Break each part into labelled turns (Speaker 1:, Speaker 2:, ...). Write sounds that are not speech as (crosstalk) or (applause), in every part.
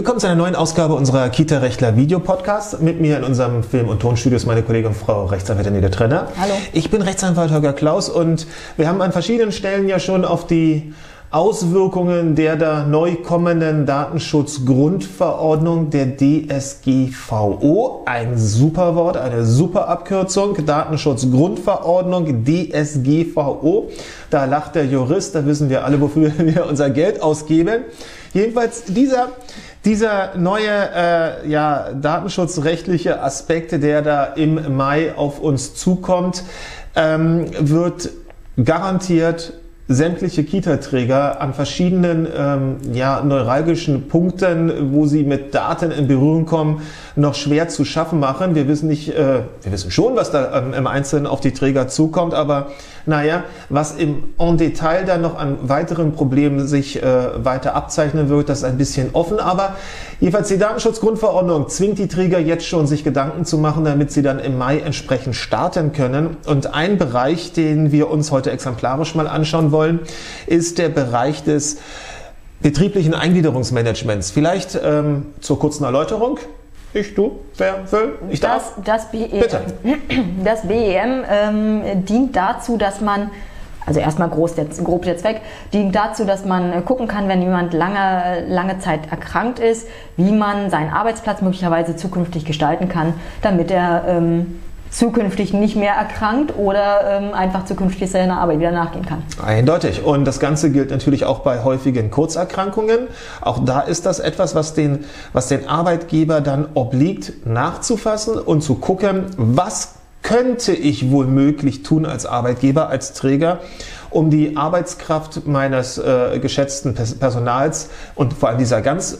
Speaker 1: Willkommen zu einer neuen Ausgabe unserer Kita-Rechtler Videopodcast. Mit mir in unserem Film- und Tonstudio ist meine Kollegin Frau Rechtsanwältin Nede Trenner.
Speaker 2: Hallo.
Speaker 1: Ich bin Rechtsanwalt Holger Klaus und wir haben an verschiedenen Stellen ja schon auf die Auswirkungen der da neu kommenden Datenschutzgrundverordnung der DSGVO, ein super Wort, eine super Abkürzung, Datenschutzgrundverordnung DSGVO. Da lacht der Jurist, da wissen wir alle, wofür (laughs) wir unser Geld ausgeben. Jedenfalls dieser dieser neue äh, ja, datenschutzrechtliche Aspekt, der da im Mai auf uns zukommt, ähm, wird garantiert sämtliche Kita-Träger an verschiedenen ähm, ja, neuralgischen Punkten, wo sie mit Daten in Berührung kommen, noch schwer zu schaffen machen. Wir wissen nicht, äh, wir wissen schon, was da ähm, im Einzelnen auf die Träger zukommt, aber naja, was im en Detail dann noch an weiteren Problemen sich äh, weiter abzeichnen wird, das ist ein bisschen offen. Aber jedenfalls die Datenschutzgrundverordnung zwingt die Träger jetzt schon, sich Gedanken zu machen, damit sie dann im Mai entsprechend starten können. Und ein Bereich, den wir uns heute exemplarisch mal anschauen wollen, ist der Bereich des betrieblichen Eingliederungsmanagements. Vielleicht ähm, zur kurzen Erläuterung. Ich, du, wer will? Ich darf?
Speaker 2: Das, das, BEM,
Speaker 1: Bitte. (clears throat)
Speaker 2: das BEM ähm, dient dazu, dass man, also erstmal groß der, grob der Zweck, dient dazu, dass man gucken kann, wenn jemand lange, lange Zeit erkrankt ist, wie man seinen Arbeitsplatz möglicherweise zukünftig gestalten kann, damit er ähm, zukünftig nicht mehr erkrankt oder ähm, einfach zukünftig seiner Arbeit wieder nachgehen kann.
Speaker 1: Eindeutig. Und das Ganze gilt natürlich auch bei häufigen Kurzerkrankungen. Auch da ist das etwas, was den, was den Arbeitgeber dann obliegt, nachzufassen und zu gucken, was könnte ich wohl möglich tun als Arbeitgeber, als Träger, um die Arbeitskraft meines äh, geschätzten Personals und vor allem dieser ganz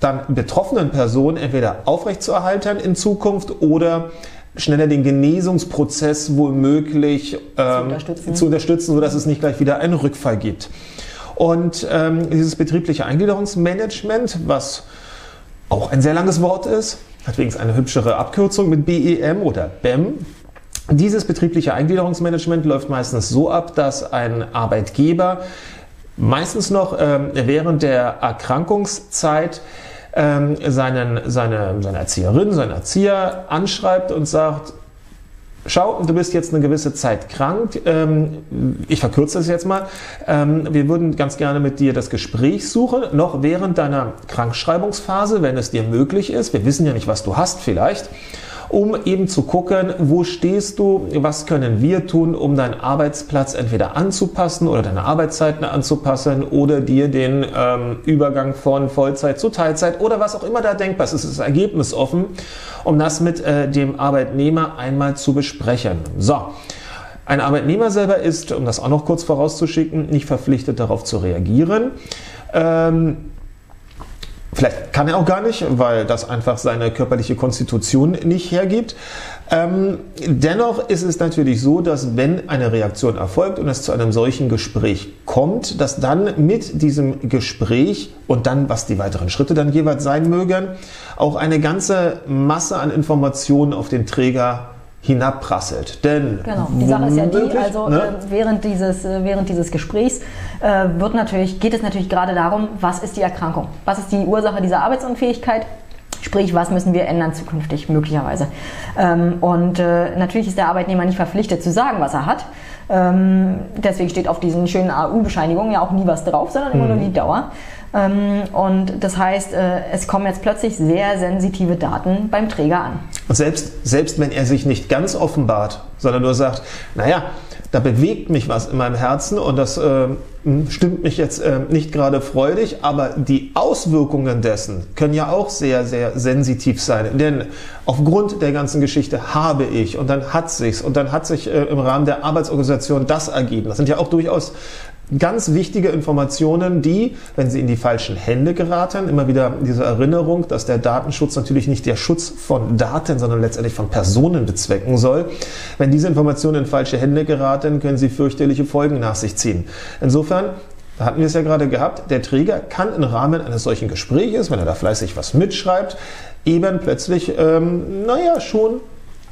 Speaker 1: dann betroffenen Person entweder aufrechtzuerhalten in Zukunft oder schneller den Genesungsprozess womöglich ähm, zu, unterstützen. zu unterstützen, sodass es nicht gleich wieder einen Rückfall gibt. Und ähm, dieses betriebliche Eingliederungsmanagement, was auch ein sehr langes Wort ist, hat übrigens eine hübschere Abkürzung mit BEM oder BEM. Dieses betriebliche Eingliederungsmanagement läuft meistens so ab, dass ein Arbeitgeber meistens noch ähm, während der Erkrankungszeit ähm, seinen, seine, seine Erzieherin, seinen Erzieher anschreibt und sagt, Schau, du bist jetzt eine gewisse Zeit krank. Ähm, ich verkürze es jetzt mal. Ähm, wir würden ganz gerne mit dir das Gespräch suchen, noch während deiner Krankschreibungsphase, wenn es dir möglich ist. Wir wissen ja nicht, was du hast vielleicht um eben zu gucken, wo stehst du, was können wir tun, um deinen Arbeitsplatz entweder anzupassen oder deine Arbeitszeiten anzupassen oder dir den ähm, Übergang von Vollzeit zu Teilzeit oder was auch immer da denkbar ist. Es ist ergebnisoffen, um das mit äh, dem Arbeitnehmer einmal zu besprechen. So. Ein Arbeitnehmer selber ist, um das auch noch kurz vorauszuschicken, nicht verpflichtet darauf zu reagieren. Ähm, Vielleicht kann er auch gar nicht, weil das einfach seine körperliche Konstitution nicht hergibt. Ähm, dennoch ist es natürlich so, dass wenn eine Reaktion erfolgt und es zu einem solchen Gespräch kommt, dass dann mit diesem Gespräch und dann, was die weiteren Schritte dann jeweils sein mögen, auch eine ganze Masse an Informationen auf den Träger hinabprasselt. Denn
Speaker 2: genau, die Sache ist ja die, also ne? äh, während, dieses, äh, während dieses Gesprächs wird natürlich, geht es natürlich gerade darum, was ist die Erkrankung? Was ist die Ursache dieser Arbeitsunfähigkeit? Sprich, was müssen wir ändern zukünftig möglicherweise? Ähm, und äh, natürlich ist der Arbeitnehmer nicht verpflichtet zu sagen, was er hat. Ähm, deswegen steht auf diesen schönen AU-Bescheinigungen ja auch nie was drauf, sondern immer mhm. nur die Dauer. Ähm, und das heißt, äh, es kommen jetzt plötzlich sehr sensitive Daten beim Träger an.
Speaker 1: Und selbst, selbst wenn er sich nicht ganz offenbart, sondern nur sagt, naja, da bewegt mich was in meinem Herzen und das äh, stimmt mich jetzt äh, nicht gerade freudig, aber die Auswirkungen dessen können ja auch sehr, sehr sensitiv sein. Denn aufgrund der ganzen Geschichte habe ich und dann hat sich's und dann hat sich äh, im Rahmen der Arbeitsorganisation das ergeben. Das sind ja auch durchaus ganz wichtige Informationen, die, wenn sie in die falschen Hände geraten, immer wieder diese Erinnerung, dass der Datenschutz natürlich nicht der Schutz von Daten, sondern letztendlich von Personen bezwecken soll. Wenn diese Informationen in falsche Hände geraten, können sie fürchterliche Folgen nach sich ziehen. Insofern da hatten wir es ja gerade gehabt, der Träger kann im Rahmen eines solchen Gespräches, wenn er da fleißig was mitschreibt, eben plötzlich, ähm, naja, schon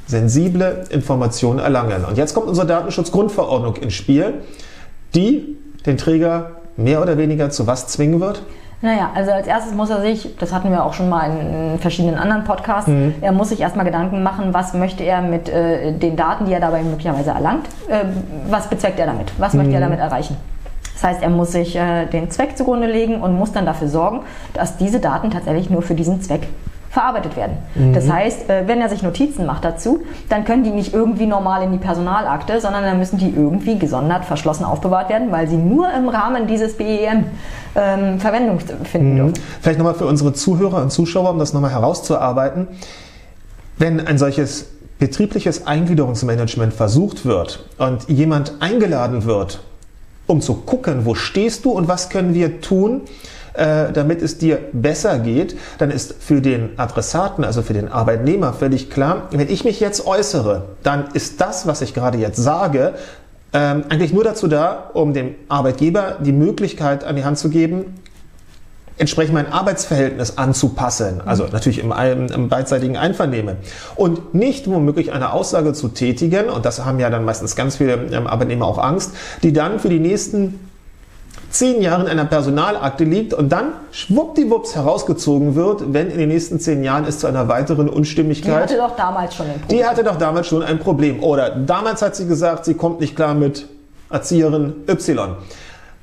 Speaker 1: sensible Informationen erlangen. Und jetzt kommt unsere Datenschutzgrundverordnung ins Spiel, die den Träger mehr oder weniger zu was zwingen wird?
Speaker 2: Naja, also als erstes muss er sich, das hatten wir auch schon mal in verschiedenen anderen Podcasts, mhm. er muss sich erstmal Gedanken machen, was möchte er mit äh, den Daten, die er dabei möglicherweise erlangt, äh, was bezweckt er damit, was mhm. möchte er mhm. damit erreichen. Das heißt, er muss sich äh, den Zweck zugrunde legen und muss dann dafür sorgen, dass diese Daten tatsächlich nur für diesen Zweck verarbeitet werden. Mhm. Das heißt, äh, wenn er sich Notizen macht dazu, dann können die nicht irgendwie normal in die Personalakte, sondern dann müssen die irgendwie gesondert, verschlossen aufbewahrt werden, weil sie nur im Rahmen dieses BEM ähm, Verwendung finden mhm. dürfen.
Speaker 1: Vielleicht nochmal für unsere Zuhörer und Zuschauer, um das nochmal herauszuarbeiten. Wenn ein solches betriebliches Eingliederungsmanagement versucht wird und jemand eingeladen wird, um zu gucken, wo stehst du und was können wir tun, äh, damit es dir besser geht, dann ist für den Adressaten, also für den Arbeitnehmer völlig klar, wenn ich mich jetzt äußere, dann ist das, was ich gerade jetzt sage, ähm, eigentlich nur dazu da, um dem Arbeitgeber die Möglichkeit an die Hand zu geben, entsprechend mein Arbeitsverhältnis anzupassen. Also natürlich im, im, beidseitigen Einvernehmen. Und nicht womöglich eine Aussage zu tätigen, und das haben ja dann meistens ganz viele ähm, Arbeitnehmer auch Angst, die dann für die nächsten zehn Jahren in einer Personalakte liegt und dann schwuppdiwupps herausgezogen wird, wenn in den nächsten zehn Jahren es zu einer weiteren Unstimmigkeit.
Speaker 2: Die hatte doch damals schon ein
Speaker 1: Problem. Die hatte doch damals schon ein Problem. Oder damals hat sie gesagt, sie kommt nicht klar mit Erzieherin Y.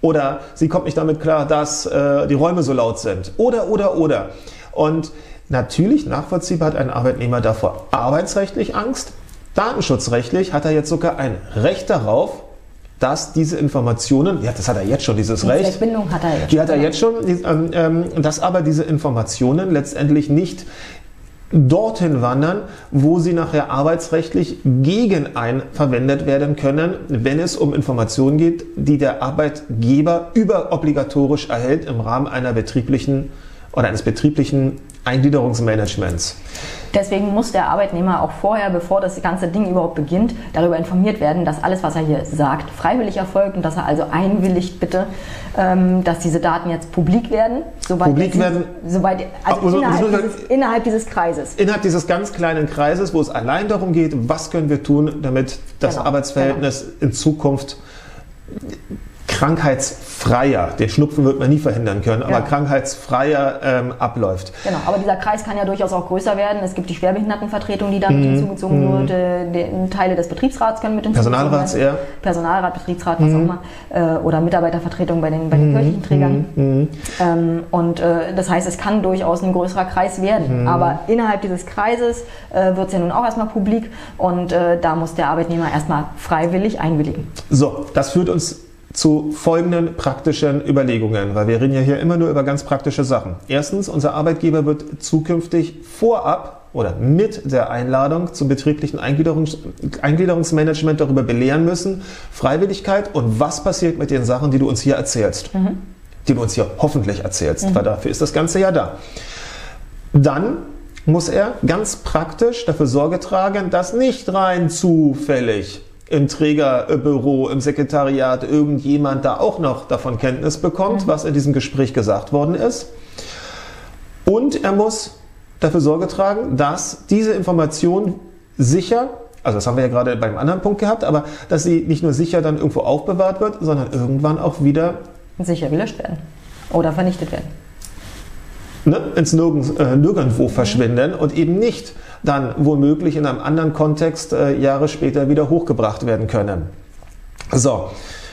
Speaker 1: Oder sie kommt nicht damit klar, dass äh, die Räume so laut sind. Oder, oder, oder. Und natürlich, nachvollziehbar hat ein Arbeitnehmer davor arbeitsrechtlich Angst. Datenschutzrechtlich hat er jetzt sogar ein Recht darauf, dass diese Informationen, ja, das hat er jetzt schon, dieses die Recht.
Speaker 2: Verbindung hat er jetzt.
Speaker 1: Die hat er jetzt schon, ähm, ähm, dass aber diese Informationen letztendlich nicht dorthin wandern, wo sie nachher arbeitsrechtlich gegen ein verwendet werden können, wenn es um Informationen geht, die der Arbeitgeber überobligatorisch erhält im Rahmen einer betrieblichen oder eines betrieblichen Eingliederungsmanagements.
Speaker 2: Deswegen muss der Arbeitnehmer auch vorher, bevor das ganze Ding überhaupt beginnt, darüber informiert werden, dass alles, was er hier sagt, freiwillig erfolgt und dass er also einwilligt bitte, ähm, dass diese Daten jetzt publik werden.
Speaker 1: Soweit publik jetzt, werden.
Speaker 2: Soweit, also, also innerhalb, dieses, innerhalb, dieses, Kreises.
Speaker 1: Innerhalb dieses ganz kleinen Kreises, wo es allein darum geht, was können wir tun, damit das genau, Arbeitsverhältnis genau. in Zukunft krankheitsfreier, den Schnupfen wird man nie verhindern können, aber ja. krankheitsfreier ähm, abläuft.
Speaker 2: Genau, aber dieser Kreis kann ja durchaus auch größer werden. Es gibt die Schwerbehindertenvertretung, die damit mhm. hinzugezogen mhm. wird. Die, Teile des Betriebsrats können mit hinzugezogen
Speaker 1: Personalrats werden. Eher.
Speaker 2: Personalrat, Betriebsrat, was mhm. auch immer. Äh, oder Mitarbeitervertretung bei den, bei den mhm. kirchlichen Trägern. Mhm. Mhm. Ähm, und äh, das heißt, es kann durchaus ein größerer Kreis werden. Aber innerhalb dieses Kreises äh, wird es ja nun auch erstmal publik und äh, da muss der Arbeitnehmer erstmal freiwillig einwilligen.
Speaker 1: So, das führt uns zu folgenden praktischen Überlegungen, weil wir reden ja hier immer nur über ganz praktische Sachen. Erstens, unser Arbeitgeber wird zukünftig vorab oder mit der Einladung zum betrieblichen Eingliederungs Eingliederungsmanagement darüber belehren müssen, Freiwilligkeit und was passiert mit den Sachen, die du uns hier erzählst. Mhm. Die du uns hier hoffentlich erzählst, mhm. weil dafür ist das Ganze ja da. Dann muss er ganz praktisch dafür Sorge tragen, dass nicht rein zufällig im Trägerbüro, im Sekretariat irgendjemand da auch noch davon Kenntnis bekommt, mhm. was in diesem Gespräch gesagt worden ist. Und er muss dafür Sorge tragen, dass diese Information sicher, also das haben wir ja gerade beim anderen Punkt gehabt, aber dass sie nicht nur sicher dann irgendwo aufbewahrt wird, sondern irgendwann auch wieder
Speaker 2: sicher gelöscht werden oder vernichtet werden.
Speaker 1: Ne, ins Nirgends, äh, Nirgendwo mhm. verschwinden und eben nicht dann womöglich in einem anderen Kontext äh, Jahre später wieder hochgebracht werden können. So,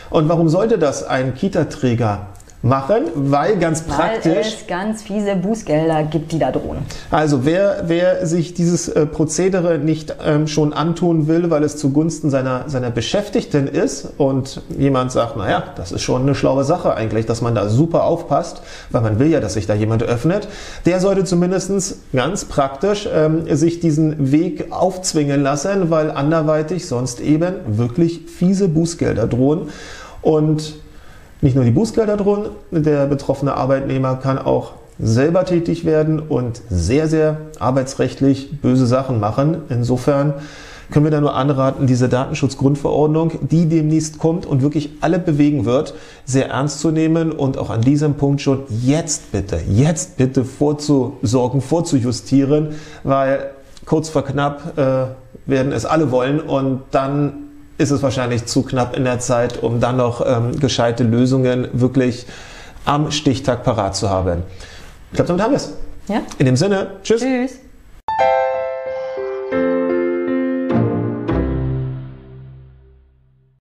Speaker 1: und warum sollte das ein Kita-Träger machen, weil ganz praktisch. Weil
Speaker 2: es ganz fiese Bußgelder gibt, die da drohen.
Speaker 1: Also wer, wer sich dieses äh, Prozedere nicht ähm, schon antun will, weil es zugunsten seiner, seiner Beschäftigten ist und jemand sagt, naja, das ist schon eine schlaue Sache eigentlich, dass man da super aufpasst, weil man will ja, dass sich da jemand öffnet, der sollte zumindest ganz praktisch ähm, sich diesen Weg aufzwingen lassen, weil anderweitig sonst eben wirklich fiese Bußgelder drohen. Und nicht nur die Bußgelder drohen, der betroffene Arbeitnehmer kann auch selber tätig werden und sehr, sehr arbeitsrechtlich böse Sachen machen. Insofern können wir da nur anraten, diese Datenschutzgrundverordnung, die demnächst kommt und wirklich alle bewegen wird, sehr ernst zu nehmen und auch an diesem Punkt schon jetzt bitte, jetzt bitte vorzusorgen, vorzujustieren, weil kurz vor knapp äh, werden es alle wollen und dann ist es wahrscheinlich zu knapp in der Zeit, um dann noch ähm, gescheite Lösungen wirklich am Stichtag parat zu haben. Ich glaube, damit haben wir es.
Speaker 2: Ja?
Speaker 1: In dem Sinne, tschüss.
Speaker 2: Tschüss.